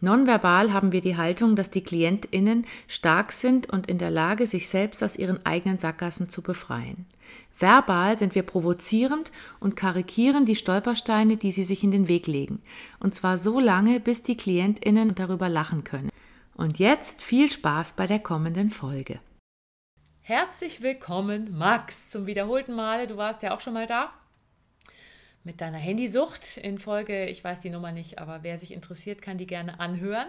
Nonverbal haben wir die Haltung, dass die KlientInnen stark sind und in der Lage, sich selbst aus ihren eigenen Sackgassen zu befreien. Verbal sind wir provozierend und karikieren die Stolpersteine, die sie sich in den Weg legen. Und zwar so lange, bis die KlientInnen darüber lachen können. Und jetzt viel Spaß bei der kommenden Folge. Herzlich willkommen, Max, zum wiederholten Male. Du warst ja auch schon mal da mit deiner Handysucht in Folge, ich weiß die Nummer nicht, aber wer sich interessiert, kann die gerne anhören.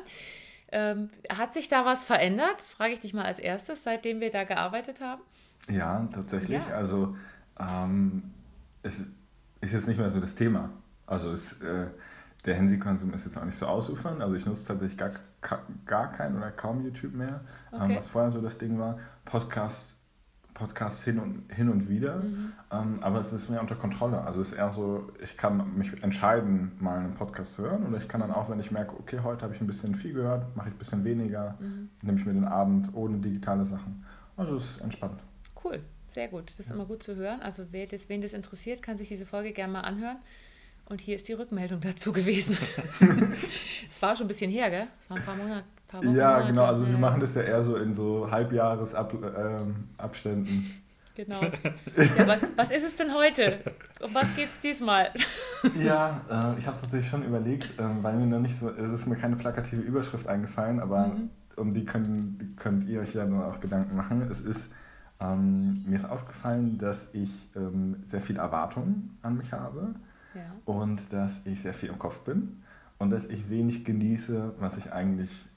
Ähm, hat sich da was verändert? Frage ich dich mal als erstes, seitdem wir da gearbeitet haben. Ja, tatsächlich. Ja. Also ähm, es ist jetzt nicht mehr so das Thema. Also es, äh, der Handykonsum ist jetzt auch nicht so ausufern. Also ich nutze tatsächlich gar, gar kein oder kaum YouTube mehr, ähm, okay. ähm, was vorher so das Ding war. Podcast Podcasts hin und, hin und wieder, mhm. ähm, aber es ist mehr unter Kontrolle. Also es ist eher so, ich kann mich entscheiden, mal einen Podcast zu hören oder ich kann dann auch, wenn ich merke, okay, heute habe ich ein bisschen viel gehört, mache ich ein bisschen weniger, mhm. nehme ich mir den Abend ohne digitale Sachen. Also es ist entspannt. Cool, sehr gut. Das ist ja. immer gut zu hören. Also wer das, wen das interessiert, kann sich diese Folge gerne mal anhören. Und hier ist die Rückmeldung dazu gewesen. Es war schon ein bisschen her, gell? Es war ein paar Monate, paar Wochen, ja, Monate. genau. Also wir machen das ja eher so in so Halbjahresabständen. Ähm, genau. Ja, was, was, ist es denn heute? Um was geht es diesmal? ja, äh, ich habe es tatsächlich schon überlegt, äh, weil mir noch nicht so, es ist mir keine plakative Überschrift eingefallen, aber mhm. um die könnt, könnt ihr euch ja dann auch Gedanken machen. Es ist, ähm, mir ist aufgefallen, dass ich ähm, sehr viel Erwartungen an mich habe ja. und dass ich sehr viel im Kopf bin und dass ich wenig genieße, was ich eigentlich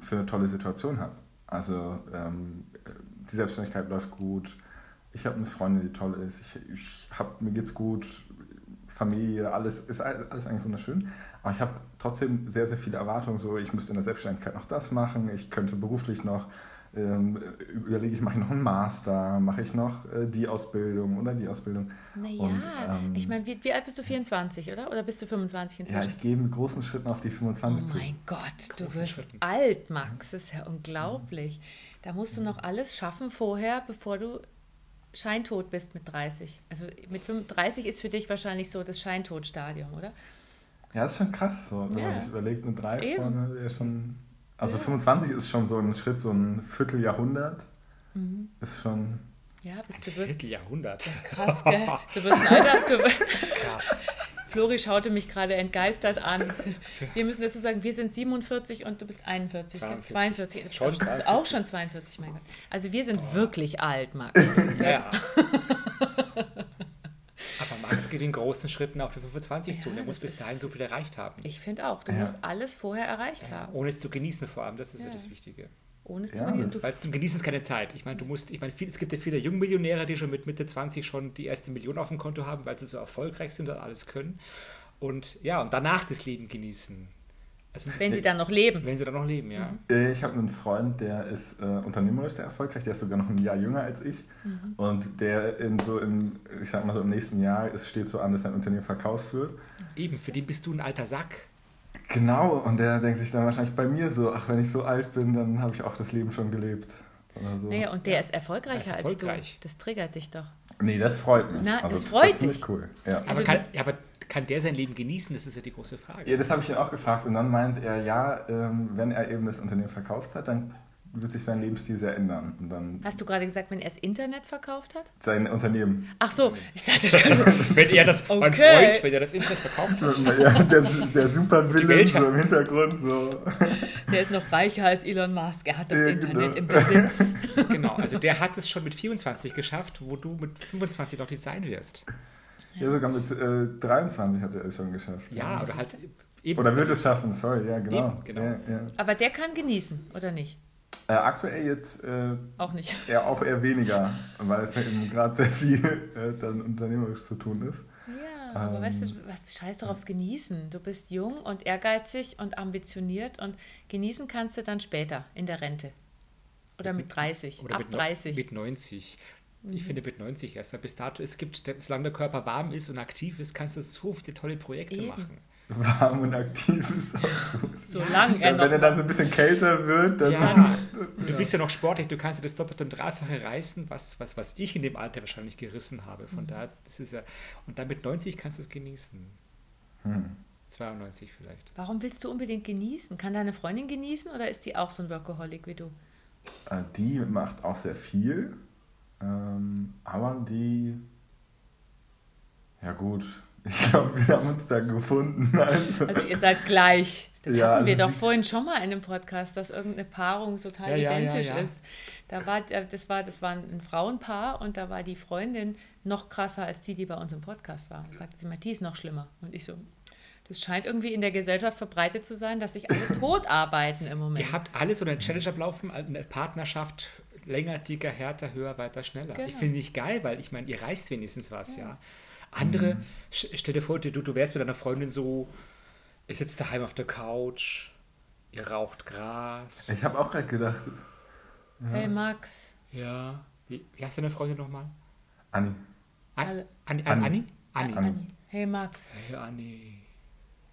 für eine tolle Situation habe. Also ähm, die Selbstständigkeit läuft gut, ich habe eine Freundin, die toll ist, ich, ich hab, mir geht's gut, Familie, alles ist alles eigentlich wunderschön. Aber ich habe trotzdem sehr, sehr viele Erwartungen. So, ich müsste in der Selbstständigkeit noch das machen, ich könnte beruflich noch überlege ich, mache ich noch einen Master, mache ich noch äh, die Ausbildung oder die Ausbildung. Naja, ähm, ich meine, wie, wie, alt bist du? 24, oder? Oder bist du 25 inzwischen? Ja, ich gehe mit großen Schritten auf die 25 zu. Oh mein zu. Gott, du wirst Schritten. alt, Max. Das ist ja unglaublich. Da musst du noch alles schaffen vorher, bevor du scheintot bist mit 30. Also mit 35 ist für dich wahrscheinlich so das Scheintodstadium, oder? Ja, das ist schon krass so. Wenn ja. man sich überlegt, eine 3 vorne wäre schon also ja. 25 ist schon so ein Schritt, so ein Vierteljahrhundert. Mhm. Ist schon. Ja, bist du wirst. Vierteljahrhundert. Krass, gell? Du wirst ein alter. Du, Krass. Flori schaute mich gerade entgeistert an. Wir müssen dazu sagen, wir sind 47 und du bist 41. 42. 42. Schon 42. Auch schon 42, mein Gott. Also wir sind Boah. wirklich alt, Max. ja. Aber Max geht in großen Schritten auf die 25 ja, zu und er muss bis dahin so viel erreicht haben. Ich finde auch, du ja. musst alles vorher erreicht ja, haben. Ohne es zu genießen vor allem, das ist ja, das Wichtige. Ohne es zu genießen. Weil zum Genießen ist keine Zeit. Ich meine, du musst, ich meine, viel, es gibt ja viele Jungmillionäre, die schon mit Mitte 20 schon die erste Million auf dem Konto haben, weil sie so erfolgreich sind und alles können. Und ja, und danach das Leben genießen. Also, wenn sie dann noch leben. Wenn sie dann noch leben, ja. Mhm. Äh, ich habe einen Freund, der ist äh, unternehmerisch sehr erfolgreich, der ist sogar noch ein Jahr jünger als ich. Mhm. Und der in so im, ich sag mal so im nächsten Jahr, es steht so an, dass sein Unternehmen verkauft wird. Eben, für den bist du ein alter Sack. Genau, und der denkt sich dann wahrscheinlich bei mir so, ach, wenn ich so alt bin, dann habe ich auch das Leben schon gelebt. Oder so. Naja, und der ja. ist erfolgreicher ist erfolgreich. als du. Das triggert dich doch. Nee, das freut mich. Na, also, das freut das dich. cool. Ja. Also, aber, kann, ja, aber kann der sein Leben genießen? Das ist ja die große Frage. Ja, das habe ich ihn auch gefragt. Und dann meint er, ja, ähm, wenn er eben das Unternehmen verkauft hat, dann wird sich sein Lebensstil sehr ändern. Und dann Hast du gerade gesagt, wenn er das Internet verkauft hat? Sein Unternehmen. Ach so, ich dachte, das kann so. wenn er das, okay. mein Freund, wenn er das Internet verkauft hat. Ja, der, der Supervillain so im Hintergrund so. Der ist noch reicher als Elon Musk. Er hat das ja, Internet genau. im Besitz. genau, also der hat es schon mit 24 geschafft, wo du mit 25 noch Design wirst. Ja, sogar mit äh, 23 hat er es schon geschafft. Ja, ja. oder halt eben. Oder wird es schaffen, sorry, ja, genau. Eben, genau. Ja, ja. Aber der kann genießen, oder nicht? Äh, aktuell jetzt äh, auch nicht. Eher, auch eher weniger, weil es ja eben gerade sehr viel äh, dann unternehmerisch zu tun ist. Ja, aber ähm, weißt du, was, scheiß doch aufs Genießen. Du bist jung und ehrgeizig und ambitioniert und genießen kannst du dann später in der Rente. Oder mit 30? Oder Ab mit, no- 30? Mit 90. Ich finde mit 90 erst, weil bis dato, es gibt, solange der Körper warm ist und aktiv ist, kannst du so viele tolle Projekte Eben. machen. Warm und aktiv ist auch gut. Solange er Und wenn er dann so ein bisschen kälter wird, dann. Ja, du bist ja noch sportlich, du kannst ja das Doppelte und Dreifache reißen, was, was, was ich in dem Alter wahrscheinlich gerissen habe. Mhm. Von daher, das ist ja, und dann mit 90 kannst du es genießen. Hm. 92 vielleicht. Warum willst du unbedingt genießen? Kann deine Freundin genießen oder ist die auch so ein Workaholic wie du? Äh, Die macht auch sehr viel. Ähm, aber die. Ja, gut. Ich glaube, wir haben uns da gefunden. Also, Also ihr seid gleich. Das Ja, hatten wir also doch vorhin schon mal in einem Podcast, dass irgendeine Paarung total Ja, ja, ja, identisch ja. ist. Da war, äh, das, war, das war ein Frauenpaar und da war die Freundin noch krasser als die, die bei uns im Podcast war. Da sagte sie mal, die ist noch schlimmer. Und ich so, das scheint irgendwie in der Gesellschaft verbreitet zu sein, dass sich alle tot arbeiten im Moment. Ihr habt alles oder eine Challenge ablaufen, eine Partnerschaft, länger, dicker, härter, höher, weiter, schneller. Genau. Ich finde nicht geil, weil ich meine, ihr reißt wenigstens was, ja. Andere, sch- stell dir vor, du, du wärst mit deiner Freundin so, ihr sitzt daheim auf der Couch, ihr raucht Gras. ich habe auch gerade gedacht. Hey Max, Ja. Wie, wie heißt deine Freundin nochmal? Anni. An, Anni? Anni. Anni? Anni. Anni. Hey Max, Hey Anni,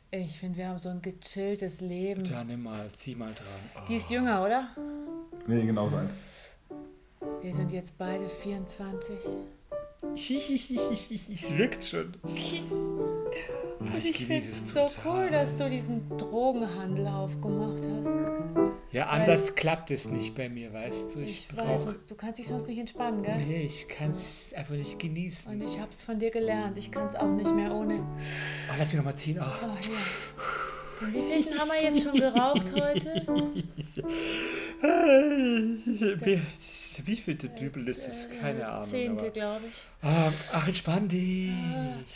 ich finde, wir haben so ein gechilltes Leben. da nimm mal, zieh mal dran. Die ist jünger, oder? Nee, genauso alt. Wir sind jetzt beide 24. Oh. es wirkt schon. Ah, Ich finde es so cool, dass du diesen Drogenhandel aufgemacht hast. Ja, anders klappt es nicht bei mir, weißt du. Ich, Ich weiß, brauche. es, du kannst dich sonst nicht entspannen, gell? Nee, ich kann es einfach nicht genießen. Und ich hab's von dir gelernt. Ich kann's auch nicht mehr ohne. Oh, lass mich nochmal ziehen. Oh. Oh, hier. Den wievielten haben wir jetzt schon geraucht heute? Wie viel der Dübel ist es? Keine Ahnung. Zehnte, aber- glaube ich. Ah, ach, entspann dich.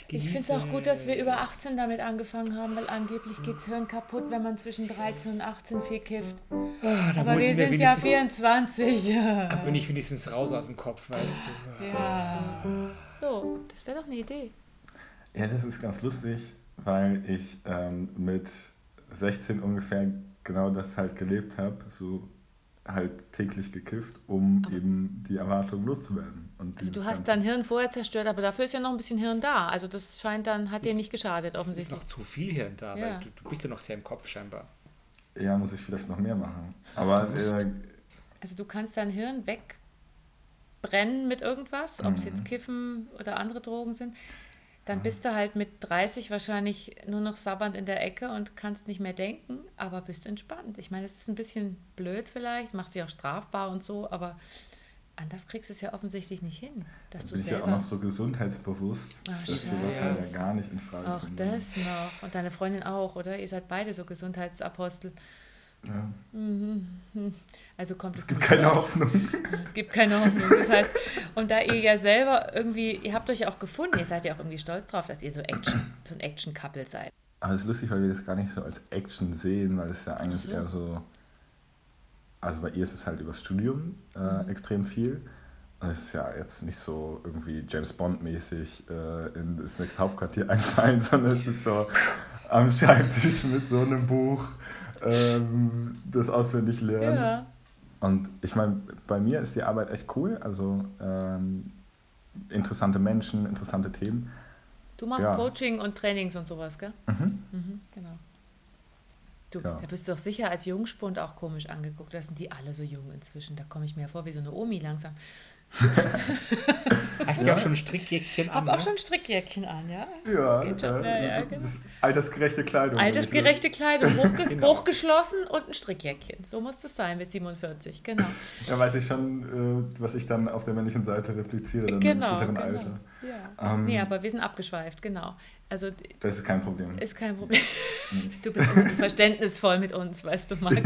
Ich finde es auch gut, dass wir über 18 damit angefangen haben, weil angeblich geht's Hirn kaputt, wenn man zwischen 13 und 18 viel kifft. Ah, da Aber muss wir sind ja wenigstens, 24. da bin ich wenigstens raus aus dem Kopf, weißt du. Ja. So, das wäre doch eine Idee. Ja, das ist ganz lustig, weil ich ähm, mit 16 ungefähr genau das halt gelebt habe. So halt täglich gekifft, um eben die Erwartung loszuwerden. Und Also du hast dein Hirn vorher zerstört, aber dafür ist ja noch ein bisschen Hirn da. Also das scheint dann, hat dir Ist- nicht geschadet Es ist offensichtlich. noch zu viel hier und da, Ja. weil du, du bist ja noch sehr im Kopf scheinbar. Ja, muss ich vielleicht noch mehr machen. Aber Du musst- äh, Also du kannst dein Hirn wegbrennen mit irgendwas, ob es Mhm. jetzt Kiffen oder andere Drogen sind. Dann Mhm. bist du halt mit 30 wahrscheinlich nur noch sabbernd in der Ecke und kannst nicht mehr denken, aber bist entspannt. Ich meine, es ist ein bisschen blöd vielleicht, macht sich auch strafbar und so, aber anders kriegst du es ja offensichtlich nicht hin, dass du ich ja auch noch so gesundheitsbewusst, Ach, dass sowas Scheiße. halt ja gar nicht in Frage Auch das noch. Und deine Freundin auch, oder? Ihr seid beide so Gesundheitsapostel. Ja. Also kommt es, Es gibt keine vor. Hoffnung. Es gibt keine Hoffnung. Das heißt, und da ihr ja selber irgendwie, ihr habt euch ja auch gefunden, ihr seid ja auch irgendwie stolz drauf, dass ihr so Action, so ein Action-Couple seid. Aber es ist lustig, weil wir das gar nicht so als Action sehen, weil es ja eigentlich so. eher so. Also bei ihr ist es halt übers Studium äh, Mhm. extrem viel. Und es ist ja jetzt nicht so irgendwie James Bond-mäßig äh, in das nächste Hauptquartier einfallen, sondern es ist so am Schreibtisch mit so einem Buch ähm, das auswendig lernen. Ja. Und ich meine, bei mir ist die Arbeit echt cool. Also ähm, interessante Menschen, interessante Themen. Du machst Ja. Coaching und Trainings und sowas, gell? Mhm. Mhm, genau. Du, Ja. da bist du doch sicher als Jungspund auch komisch angeguckt. Da sind die alle so jung inzwischen. Da komme ich mir vor wie so eine Omi langsam. Hast du Ja. auch schon ein Strickjäckchen Hab an? auch ne? schon ein Strickjäckchen an, ja? Ja, das geht schon. äh, Ja, ja, genau. altersgerechte Kleidung. Altersgerechte Kleidung, hochge Genau. hochgeschlossen und ein Strickjäckchen. So muss das sein mit 47, genau. Da weiß ich schon, äh, was ich dann auf der männlichen Seite repliziere, dann genau, im späteren genau. Alter. Ja. Ähm, nee, aber wir sind abgeschweift, genau. Also Das ist kein Problem. ist kein Problem. Du bist immer so verständnisvoll mit uns, weißt du, Max.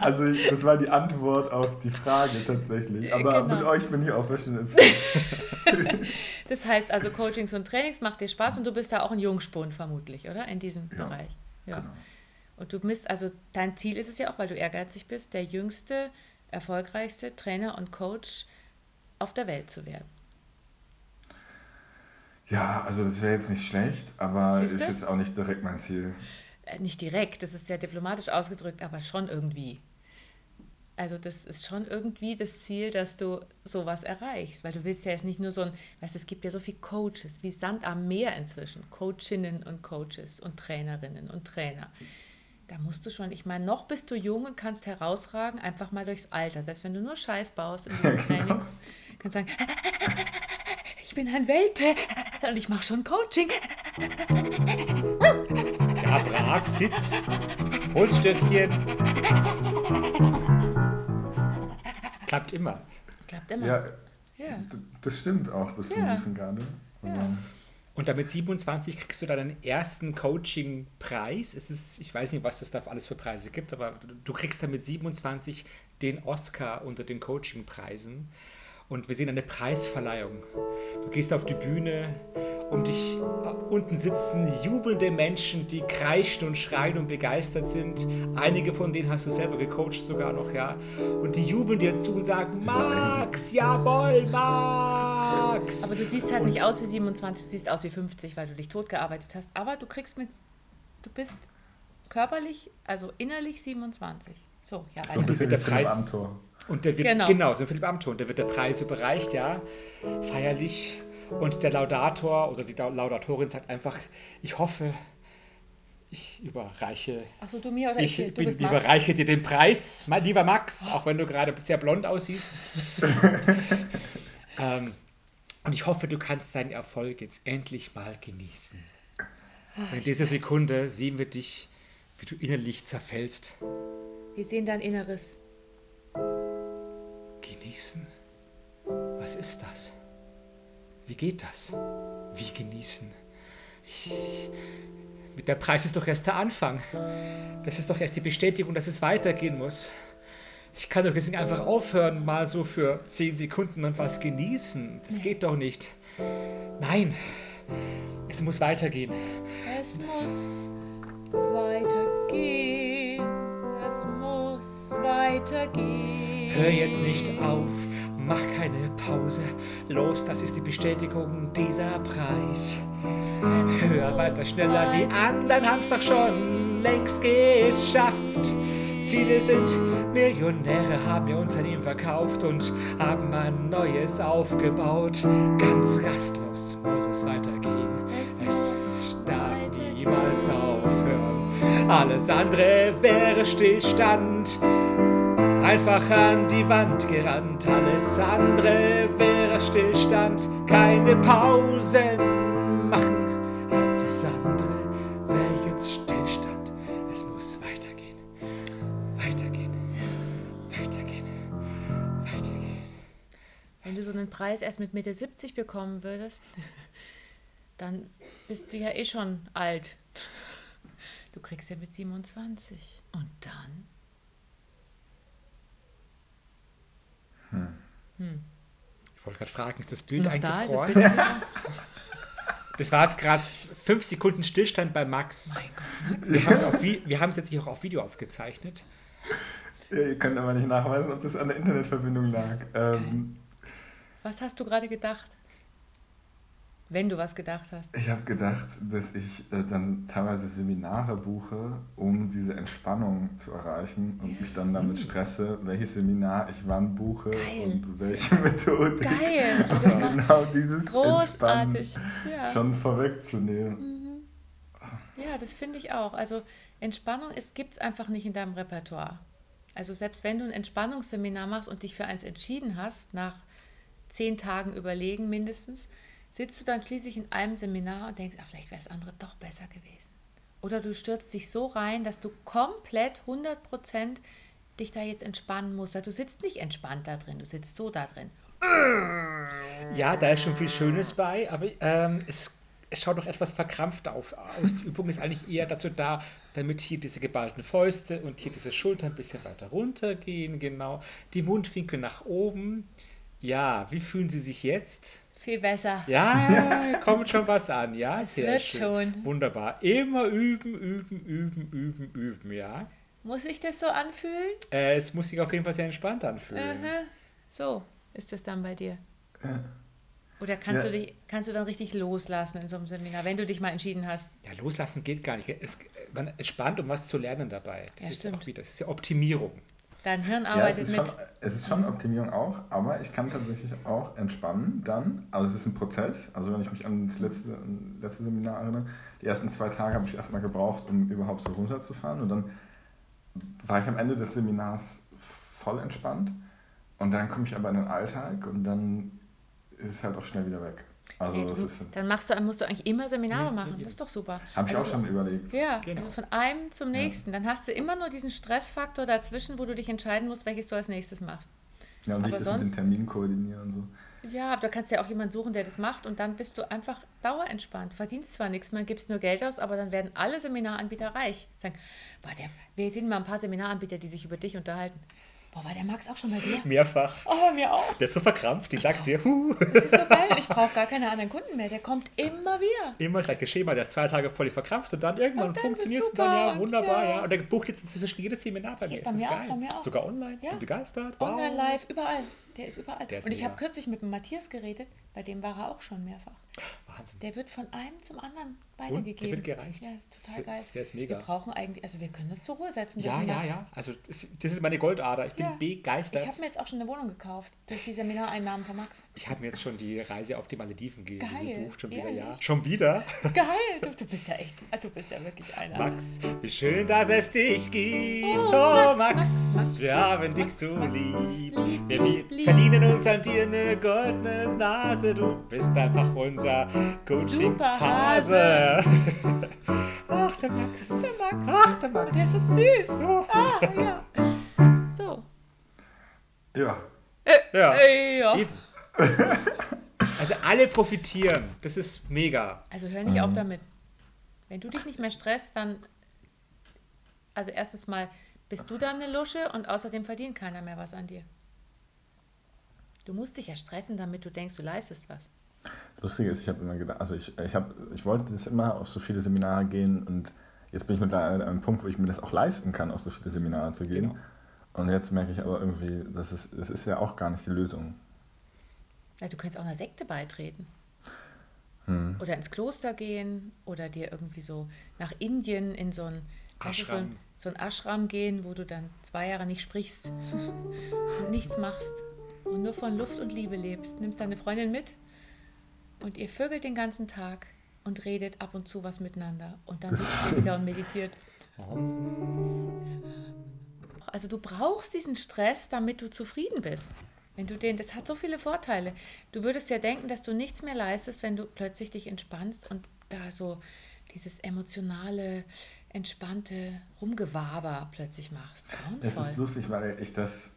Also ich, das war die Antwort auf die Frage tatsächlich. Aber Genau. mit euch bin ich auch verständnisvoll. Das heißt also, Coachings und Trainings macht dir Spaß und du bist da auch ein Jungspund vermutlich, oder? In diesem Ja, Bereich. Ja. Genau. Und du bist, also dein Ziel ist es ja auch, weil du ehrgeizig bist, der jüngste, erfolgreichste Trainer und Coach auf der Welt zu werden. Ja, also das wäre jetzt nicht schlecht, aber Siehste? ist jetzt auch nicht direkt mein Ziel. Äh, nicht direkt, das ist sehr diplomatisch ausgedrückt, aber schon irgendwie. also das ist schon irgendwie das Ziel, dass du sowas erreichst, weil du willst ja jetzt nicht nur so ein, weißt es gibt ja so viele Coaches, wie Sand am Meer inzwischen, Coachinnen und Coaches und Trainerinnen und Trainer. Da musst du schon, ich meine, noch bist du jung und kannst herausragen, einfach mal durchs Alter. Selbst wenn du nur Scheiß baust in diesen Trainings, kannst du sagen, ich bin ein Welpe und ich mache schon Coaching. Da brav sitzt, Holzstöckchen. Klappt immer. Klappt immer. Ja, Ja. das stimmt auch bis zu einem Ja. gewissen Grade. Ja. Und damit 27 kriegst du deinen ersten Coaching-Preis. Es ist, ich weiß nicht, was es da alles für Preise gibt, aber du- du kriegst damit 27 den Oscar unter den Coaching-Preisen. Und wir sehen eine Preisverleihung. Du gehst auf die Bühne, um dich unten sitzen jubelnde Menschen, die kreischen und schreien und begeistert sind. Einige von denen hast du selber gecoacht sogar noch, ja. Und die jubeln dir zu und sagen, Max, jawohl, Max. Aber du siehst halt Und- nicht aus wie 27, du siehst aus wie 50, weil du dich totgearbeitet hast. Aber du kriegst mit, du bist körperlich, also innerlich 27. So, ja, So ein weiter. bisschen der Preis- Amthor. Und der wird, Genau. genau, so Philipp Amthor, und der wird der Preis überreicht, ja, feierlich. Und der Laudator oder die Laudatorin sagt einfach, ich hoffe, ich überreiche, Achso, du mir oder ich, ich? Bin, überreiche dir den Preis, mein lieber Max, auch wenn du gerade sehr blond aussiehst. ähm, und ich hoffe, du kannst deinen Erfolg jetzt endlich mal genießen. Und in dieser Sekunde sehen wir dich, wie du innerlich zerfällst. Wir sehen dein Inneres. Genießen? Was ist das? Wie geht das? Wie genießen? Ich, mit der Preis ist doch erst der Anfang. Das ist doch erst die Bestätigung, dass es weitergehen muss. Ich kann doch jetzt nicht einfach aufhören, mal so für 10 Sekunden und was genießen. Das geht doch nicht. Nein, es muss weitergehen. Es muss weitergehen. Es muss weitergehen. Hör jetzt nicht auf, mach keine Pause. Los, das ist die Bestätigung dieser Preis. Höher, weiter, schneller, die anderen haben's doch schon längst geschafft. Viele sind Millionäre, haben ihr Unternehmen verkauft und haben ein neues aufgebaut. Ganz rastlos muss es weitergehen. Es darf niemals aufhören. Alles andere wäre Stillstand. Einfach an die Wand gerannt, alles andere wäre Stillstand. Keine Pausen machen, alles andere wäre jetzt Stillstand. Es muss weitergehen, weitergehen, weitergehen, weitergehen. Wenn du so einen Preis erst mit Mitte 70 bekommen würdest, dann bist du ja eh schon alt. Du kriegst ja mit 27. Und dann? Ich wollte gerade fragen, ist das Bild noch da? Ist das eingefroren? Bild? Das war jetzt gerade fünf Sekunden Stillstand bei Max. Mein Gott. Wir haben es auf Vi- wir haben es jetzt hier auch auf Video aufgezeichnet. Ja, ihr könnt aber nicht nachweisen, ob das an der Internetverbindung lag. Ähm, Was hast du gerade gedacht? Wenn du was gedacht hast. ich habe gedacht, dass ich äh, dann teilweise Seminare buche, um diese Entspannung zu erreichen und mich dann damit stresse, welches Seminar ich wann buche Geil. und welche Methode. Geil, Um das genau dieses großartig. Ja. schon vorwegzunehmen. Ja, das finde ich auch. Also Entspannung gibt es einfach nicht in deinem Repertoire. Also selbst wenn du ein Entspannungsseminar machst und dich für eins entschieden hast, nach zehn Tagen überlegen mindestens, sitzt du dann schließlich in einem Seminar und denkst, ach, vielleicht wäre es andere doch besser gewesen. Oder du stürzt dich so rein, dass du komplett 100 Prozent dich da jetzt entspannen musst. Weil du sitzt nicht entspannt da drin, du sitzt so da drin. Ja, da ist schon viel Schönes bei, aber ähm, es, es schaut doch etwas verkrampft auf, aus. Die Übung ist eigentlich eher dazu da, damit hier diese geballten Fäuste und hier diese Schultern ein bisschen weiter runtergehen, genau. Die Mundwinkel nach oben. Ja, wie fühlen Sie sich jetzt? Viel besser. Ja, kommt schon was an, ja? Es Sehr wird schön. schon. Wunderbar. Immer üben, üben, üben, üben, üben, ja? Muss ich das so anfühlen? Äh, es muss sich auf jeden Fall sehr entspannt anfühlen. Aha. So ist das dann bei dir. Oder kannst, Ja. du dich, kannst du dann richtig loslassen in so einem Seminar, wenn du dich mal entschieden hast? Ja, loslassen geht gar nicht. Es, man entspannt, um was zu lernen dabei. Das Ja, ist ja stimmt. auch wieder, das ist ja Optimierung. Dein Hirn Ja, es arbeitet ist, mit. schon, es ist schon Optimierung auch, aber ich kann tatsächlich auch entspannen dann. Aber es ist ein Prozess. Also wenn ich mich an das letzte, an das letzte Seminar erinnere, die ersten zwei Tage habe ich erstmal gebraucht, um überhaupt so runterzufahren. Und dann war ich am Ende des Seminars voll entspannt. Und dann komme ich aber in den Alltag und dann ist es halt auch schnell wieder weg. Also Ja, das du, ist, dann machst du, musst du eigentlich immer Seminare Ja, machen. ja. Das ist doch super. habe ich Also, auch schon überlegt. Ja, Genau. also von einem zum nächsten. Dann hast du immer nur diesen Stressfaktor dazwischen, wo du dich entscheiden musst, welches du als nächstes machst. Ja, und aber das mit den Terminen koordiniere und so. Ja, aber du kannst ja auch jemanden suchen, der das macht und dann bist du einfach dauerentspannt. Verdienst zwar nichts mehr, gibst nur Geld aus, aber dann werden alle Seminaranbieter reich. Sagen, der, wir sehen mal ein paar Seminaranbieter, die sich über dich unterhalten. Boah, war der Max auch schon bei dir? Mehrfach. Oh, bei mir auch. Der ist so verkrampft, die sagst dir, huh. Das ist so geil. Ich brauche gar keine anderen Kunden mehr. Der kommt immer wieder. Immer das gleiche Schema, der ist zwei Tage voll verkrampft und dann irgendwann Und dann funktioniert es super dann, ja, und wunderbar, ja. ja. Und der bucht jetzt inzwischen jedes Seminar bei mir. bei das ist mir auch, geil. bei mir auch. Sogar online, Ja. bin begeistert. Wow. Online, live, überall. Der ist überall. Der ist und ich habe kürzlich mit dem Matthias geredet, bei dem war er auch schon mehrfach. Wahnsinn. Der wird von einem zum anderen der weitergegeben. wird gereicht. Ja, ist total geil. der ist mega. Wir brauchen eigentlich, also wir können das zur Ruhe setzen. Ja, ja, ja. Also das ist meine Goldader. Ich bin Ja. begeistert. Ich habe mir jetzt auch schon eine Wohnung gekauft durch die Seminareinnahmen von Max. Ich habe mir jetzt schon die Reise auf die Malediven ge Geil, gebucht, schon wieder, ehrlich? ja. Schon wieder? Geil, du, du bist ja echt, du bist ja wirklich einer. Max, wie schön, dass es dich gibt. Oh, Oh, Max, Max, Max, Max, wir haben dich so lieb. Wir lieb. verdienen uns an dir eine goldene Nase. Du bist einfach unser Coaching-Hase. Ach, der Max. Der Max. Ach, der Max. Der ist so süß. Ah, ja. So. Ja, Ja, Äh, ja. eben. Also alle profitieren. Das ist mega. Also hör nicht auf damit. Wenn du dich nicht mehr stresst, dann, also erstes Mal bist du dann eine Lusche und außerdem verdient keiner mehr was an dir. Du musst dich ja stressen, damit du denkst, du leistest was. Das Lustige ist, ich habe immer gedacht, also ich, ich, hab, ich wollte das immer auf so viele Seminare gehen und jetzt bin ich mittlerweile an einem Punkt, wo ich mir das auch leisten kann, auf so viele Seminare zu gehen. Genau. Und jetzt merke ich aber irgendwie, das ist, das ist ja auch gar nicht die Lösung. Ja, du könntest auch einer Sekte beitreten. Hm. Oder ins Kloster gehen oder dir irgendwie so nach Indien in so ein, du, so ein, Ashram. so ein Ashram gehen, wo du dann zwei Jahre nicht sprichst und nichts machst und nur von Luft und Liebe lebst. Nimmst deine Freundin mit und ihr vögelt den ganzen Tag und redet ab und zu was miteinander und dann sitzt ihr wieder und meditiert. Also du brauchst diesen Stress, damit du zufrieden bist. Wenn du den, das hat so viele Vorteile. Du würdest ja denken, dass du nichts mehr leistest, wenn du plötzlich dich entspannst und da so dieses emotionale, entspannte Rumgewaber plötzlich machst. Es ist Grauenvoll. lustig, weil ich das.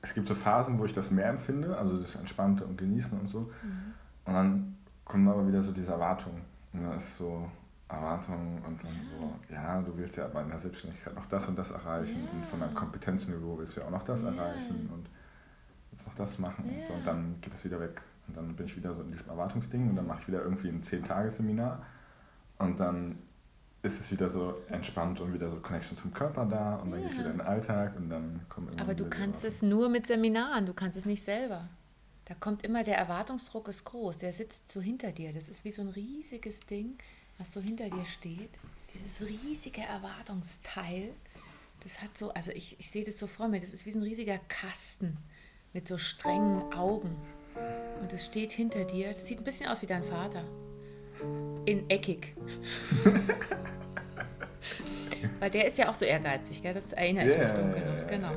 Es gibt so Phasen, wo ich das mehr empfinde, also das Entspannte und Genießen und so. Mhm. Und dann kommen aber wieder so diese Erwartungen. Und dann ist so Erwartungen und dann so, ja, du willst ja aber in der Selbstständigkeit noch das und das erreichen Ja. und von deinem Kompetenzniveau willst du ja auch noch das Ja. erreichen und willst noch das machen und so. Ja. Und dann geht es wieder weg. Und dann bin ich wieder so in diesem Erwartungsding und dann mache ich wieder irgendwie ein 10-Tage-Seminar und dann ist es wieder so entspannt und wieder so Connection zum Körper da und dann gehe ich Ja. wieder in den Alltag und dann kommen irgendwann Aber du kannst es nur mit Seminaren, du kannst es nicht selber. Da kommt immer der Erwartungsdruck ist groß, der sitzt so hinter dir. Das ist wie so ein riesiges Ding, was so hinter dir steht. Dieses riesige Erwartungsteil, das hat so, also ich, ich sehe das so vor mir, das ist wie so ein riesiger Kasten mit so strengen Augen. Und das steht hinter dir. Das sieht ein bisschen aus wie dein Vater. In eckig. Weil der ist ja auch so ehrgeizig, gell? das erinnere ich Ja, mich dunkel noch. Genau.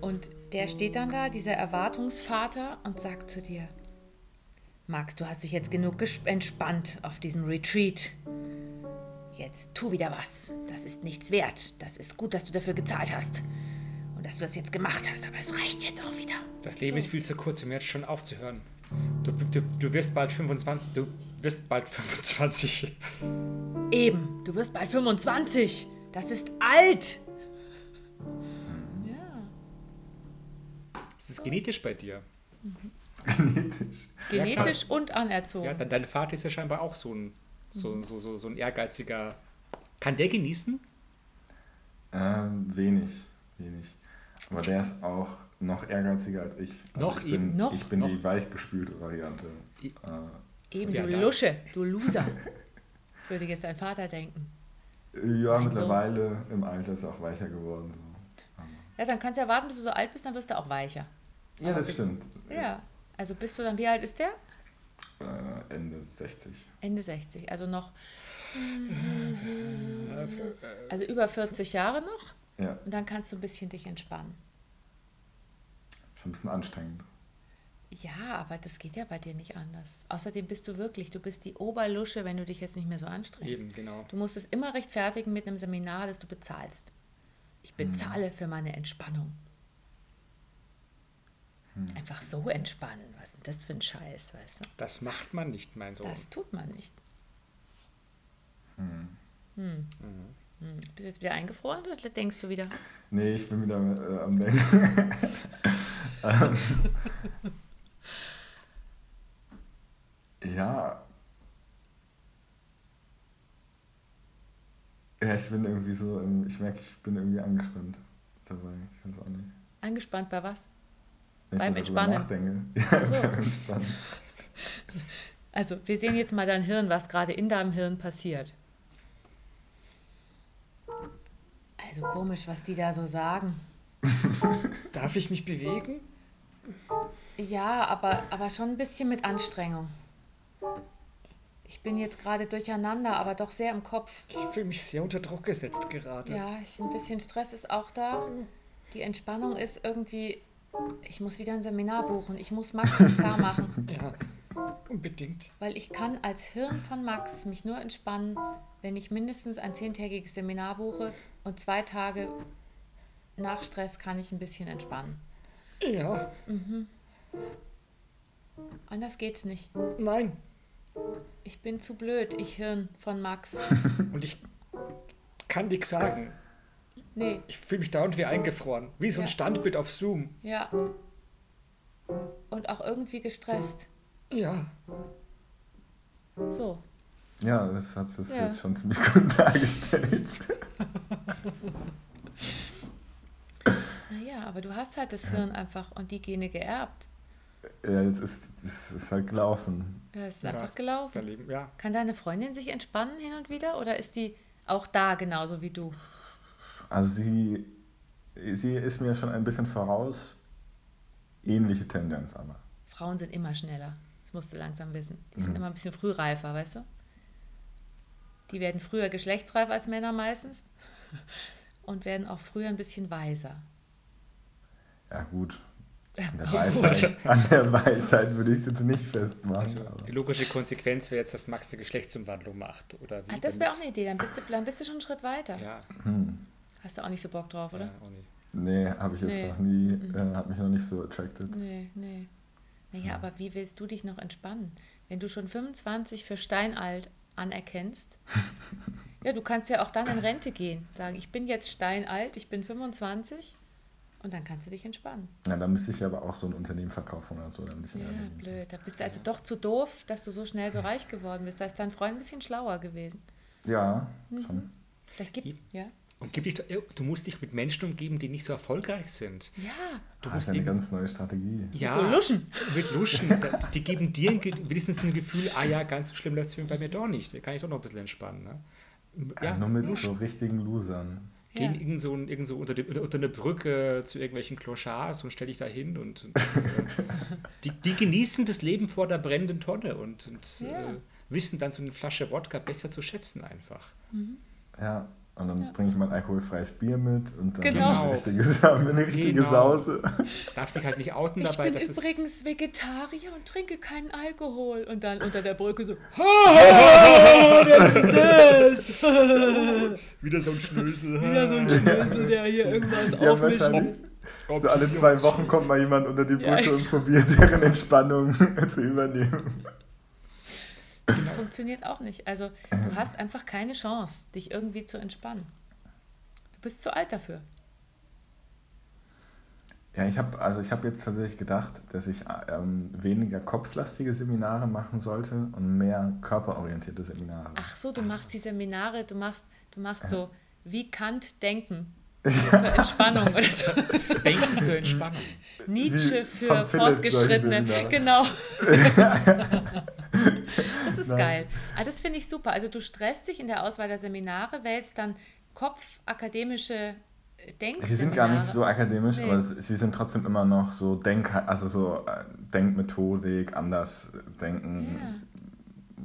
Und der steht dann da, dieser Erwartungsvater, und sagt zu dir, Max, du hast dich jetzt genug entspannt auf diesem Retreat. Jetzt tu wieder was. Das ist nichts wert. Das ist gut, dass du dafür gezahlt hast. Und dass du das jetzt gemacht hast, aber es reicht jetzt auch wieder. Das Leben ist viel zu kurz, um jetzt schon aufzuhören. Du, du, du wirst bald 25, du wirst bald 25. Eben, du wirst bald 25. Das ist alt. Ja, Das ist genetisch bei dir. Genetisch. genetisch und anerzogen. Ja, dein, dein Vater ist ja scheinbar auch so ein, so, so, so, so ein ehrgeiziger. Kann der genießen? Ähm, wenig, wenig. Aber der ist auch noch ehrgeiziger als ich. Also Noch ich eben, bin, noch? Ich bin Noch? die weichgespülte Variante. I- Äh, Eben, Ja, du da- Lusche, du Loser. Das würde jetzt dein Vater denken. ja, Nein, mittlerweile im Alter ist er auch weicher geworden. So. Ja, dann kannst du ja warten, bis du so alt bist, dann wirst du auch weicher. Ja, das bis- stimmt. Ja. Also bist du dann, wie alt ist der? Äh, Ende 60. Ende 60. Also noch. Also über 40 Jahre noch. Ja, Und dann kannst du ein bisschen dich entspannen. Schon ein bisschen anstrengend. Ja, aber das geht ja bei dir nicht anders. Außerdem bist du wirklich, du bist die Oberlusche, wenn du dich jetzt nicht mehr so anstrengst. Eben, genau. Du musst es immer rechtfertigen mit einem Seminar, das du bezahlst. Ich bezahle für meine Entspannung. Einfach so entspannen. Was ist denn das für ein Scheiß, weißt du? Das macht man nicht, mein Sohn. Das tut man nicht. Hm. Hm. Bist du jetzt wieder eingefroren oder denkst du wieder? Nee, ich bin wieder äh, am Denken. ähm, ja. Ja, ich bin irgendwie so, ich merke, ich bin irgendwie angespannt dabei. Ich weiß auch nicht. Angespannt bei was? Wenn Beim Entspannen. nachdenke. Ja, so. beim Entspannen. Also, wir sehen jetzt mal dein Hirn, was gerade in deinem Hirn passiert. Also komisch, was die da so sagen. Darf ich mich bewegen? Ja, aber, aber schon ein bisschen mit Anstrengung. Ich bin jetzt gerade durcheinander, aber doch sehr im Kopf. Ich fühle mich sehr unter Druck gesetzt gerade. Ja, ich, ein bisschen Stress ist auch da. Die Entspannung ist irgendwie, ich muss wieder ein Seminar buchen. Ich muss Max das klar machen. Ja, unbedingt. Weil ich kann als Hirn von Max mich nur entspannen, wenn ich mindestens ein zehntägiges Seminar buche und zwei Tage nach Stress kann ich ein bisschen entspannen. Ja, Anders geht's nicht. nein. Ich bin zu blöd, ich Hirn von Max. Und ich kann nichts sagen. Nee, Ich fühle mich dauernd wie eingefroren. Wie so ein Ja. Standbild auf Zoom. ja. Und auch irgendwie gestresst. Ja. So. Ja, das hat es Ja. jetzt schon ziemlich gut dargestellt. Aber du hast halt das Hirn einfach und die Gene geerbt. Ja, jetzt ist es ist halt gelaufen. Ja, es ist Ja, einfach gelaufen. Verleben, ja. Kann deine Freundin sich entspannen hin und wieder oder ist die auch da genauso wie du? Also sie, sie ist mir schon ein bisschen voraus. Ähnliche Tendenz aber. Frauen sind immer schneller. Das musst du langsam wissen. Die sind Mhm. immer ein bisschen frühreifer, weißt du? Die werden früher geschlechtsreif als Männer meistens und werden auch früher ein bisschen weiser. Ja gut. An der. Weisheit, an der Weisheit würde ich es jetzt nicht festmachen. Also aber. die logische Konsequenz wäre jetzt, dass Max eine Geschlechtsumwandlung macht. Oder wie Ah, das wäre auch eine Idee, dann bist, du, dann bist du schon einen Schritt weiter. Ja, Hm. Hast du auch nicht so Bock drauf, oder? ja auch nicht. Nee, habe ich jetzt Nee. noch nie, äh, hat mich noch nicht so attracted. Nee, nee. Naja, aber wie willst du dich noch entspannen? Wenn du schon 25 für steinalt anerkennst, ja, du kannst ja auch dann in Rente gehen. Sagen, ich bin jetzt steinalt, ich bin 25 und dann kannst du dich entspannen. Ja, da müsste ich aber auch so ein Unternehmen verkaufen oder so. Damit ich Ja, blöd. Da bist du also doch zu doof, dass du so schnell so reich geworden bist. Da ist dein Freund ein bisschen schlauer gewesen. Ja, Mhm. schon. Vielleicht gibt, ja. Und gib dich, doch- du musst dich mit Menschen umgeben, die nicht so erfolgreich sind. Ja, Du Ah, das musst ist eine ganz neue Strategie. ja, so Luschen. Mit Luschen. Die geben dir wenigstens ein Gefühl, ah ja, ganz so schlimm läuft es bei mir doch nicht. Da kann ich doch noch ein bisschen entspannen. Ne? Ja, nur mit so richtigen Losern. Gehen Ja. irgend so, irgend so unter, die, unter, eine Brücke zu irgendwelchen Clochards und stell dich da hin und, und äh, die, die genießen das Leben vor der brennenden Tonne und, und Ja. äh, wissen dann so eine Flasche Wodka besser zu schätzen einfach. Ja, und dann Ja. bringe ich mein alkoholfreies Bier mit und dann Genau. eine richtige, eine richtige Genau. Sause. Darfst dich halt nicht outen Ich dabei, bin dass es übrigens Vegetarier und trinke keinen Alkohol. Und dann unter der Brücke so, wieder so ein Schnösel. wieder so ein Schnösel, der hier irgendwas Ja, aufmischt. So alle zwei Wochen kommt mal jemand unter die Ja. Brücke und probiert deren Entspannung zu übernehmen. Das funktioniert auch nicht. Also du hast einfach keine Chance, dich irgendwie zu entspannen. Du bist zu alt dafür. Ja, ich habe also ich habe jetzt tatsächlich gedacht, dass ich ähm, weniger kopflastige Seminare machen sollte und mehr körperorientierte Seminare. Ach so, du machst die Seminare, du machst, du machst so wie Kant denken zur Entspannung oder so. Denken zur Entspannung. Nietzsche für Fortgeschrittene. Genau. das ist Nein. geil. Ah, das finde ich super. Also du stresst dich in der Auswahl der Seminare, wählst dann kopfakademische Denk Sie sind gar nicht so akademisch, nee. aber sie sind trotzdem immer noch so Denk, also so äh, Denkmethodik, anders denken, yeah.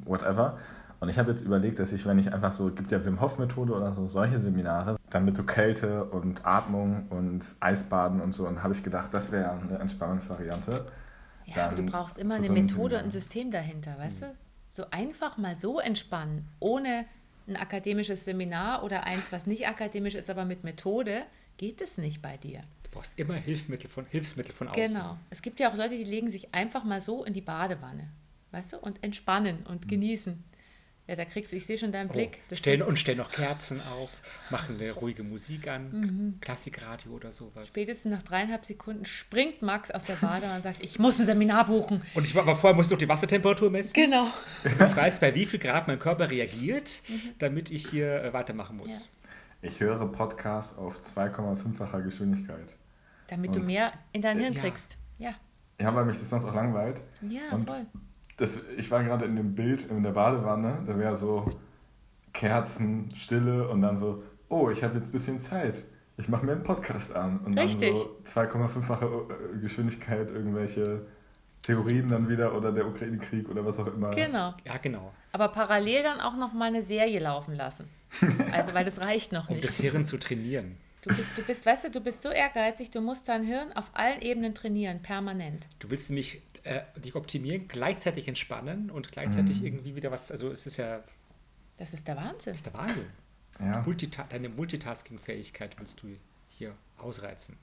whatever. Und ich habe jetzt überlegt, dass ich, wenn ich einfach so, gibt ja Wim Hof Methode oder so, solche Seminare, dann mit so Kälte und Atmung und Eisbaden und so, und habe ich gedacht, das wäre eine Entspannungsvariante. Ja, aber du brauchst immer eine Methode und ein System dahinter, weißt mhm. du? So einfach mal so entspannen, ohne ein akademisches Seminar oder eins, was nicht akademisch ist, aber mit Methode, geht es nicht bei dir. Du brauchst immer Hilfsmittel von, Hilfsmittel von außen. Genau. Es gibt ja auch Leute, die legen sich einfach mal so in die Badewanne, weißt du, und entspannen und mhm. genießen. Ja, da kriegst du, ich sehe schon deinen oh, Blick. Oh, stellen, und stellen noch Kerzen auf, machen eine ruhige Musik an, mhm. Klassikradio oder sowas. Spätestens nach dreieinhalb Sekunden springt Max aus der Bade und sagt, ich muss ein Seminar buchen. Und ich aber vorher muss noch die Wassertemperatur messen. Genau. Und ich weiß, bei wie viel Grad mein Körper reagiert, mhm. damit ich hier äh, weitermachen muss. Ja. Ich höre Podcasts auf 2,5-facher Geschwindigkeit. Damit und du mehr in dein Hirn ja. kriegst. Ja. Ja, weil mich das sonst auch langweilt. Ja, und voll das, ich war gerade in dem Bild in der Badewanne, da wäre so Kerzen, Stille und dann so, oh, ich habe jetzt ein bisschen Zeit. Ich mache mir einen Podcast an. Und Richtig. dann so 2,5-fache äh, Geschwindigkeit, irgendwelche Theorien dann wieder oder der Ukraine-Krieg oder was auch immer. Genau. Ja, genau. Aber parallel dann auch noch mal eine Serie laufen lassen. Also, weil das reicht noch nicht. Um das Hirn zu trainieren. Du bist, du bist, weißt du, du bist so ehrgeizig, du musst dein Hirn auf allen Ebenen trainieren, permanent. Du willst nämlich äh, dich optimieren, gleichzeitig entspannen und gleichzeitig mhm. irgendwie wieder was, also es ist ja... Das ist der Wahnsinn. Das ist der Wahnsinn. Ja. Multita deine Multitasking-Fähigkeit willst du hier ausreizen.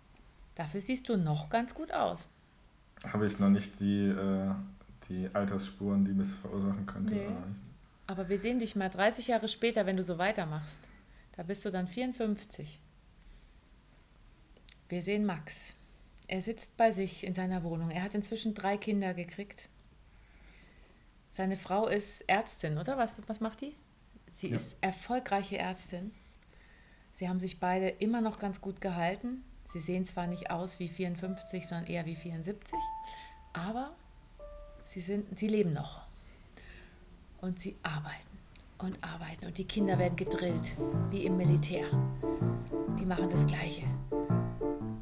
Dafür siehst du noch ganz gut aus. Habe ich noch nicht die, äh, die Altersspuren, die es verursachen könnte. Nee. Aber wir sehen dich mal 30 Jahre später, wenn du so weitermachst. Da bist du dann 54. Wir sehen Max. Er sitzt bei sich in seiner Wohnung. Er hat inzwischen drei Kinder gekriegt. Seine Frau ist Ärztin, oder? Was, was macht die? Sie ja. ist erfolgreiche Ärztin. Sie haben sich beide immer noch ganz gut gehalten. Sie sehen zwar nicht aus wie 54, sondern eher wie 74, aber sie, sind, sie leben noch. Und sie arbeiten und arbeiten. Und die Kinder werden gedrillt, wie im Militär. Die machen das Gleiche.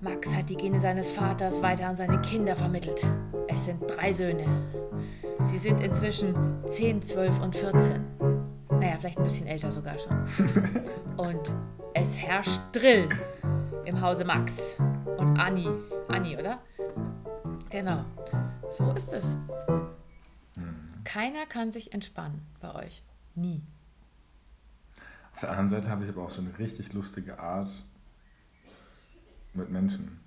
Max hat die Gene seines Vaters weiter an seine Kinder vermittelt. Es sind drei Söhne. Sie sind inzwischen 10, 12 und 14. Naja, vielleicht ein bisschen älter sogar schon. Und es herrscht Drill im Hause Max und Anni. Anni, oder? Genau. So ist es. Keiner kann sich entspannen bei euch. Nie. Auf der anderen Seite habe ich aber auch so eine richtig lustige Art, mit Menschen.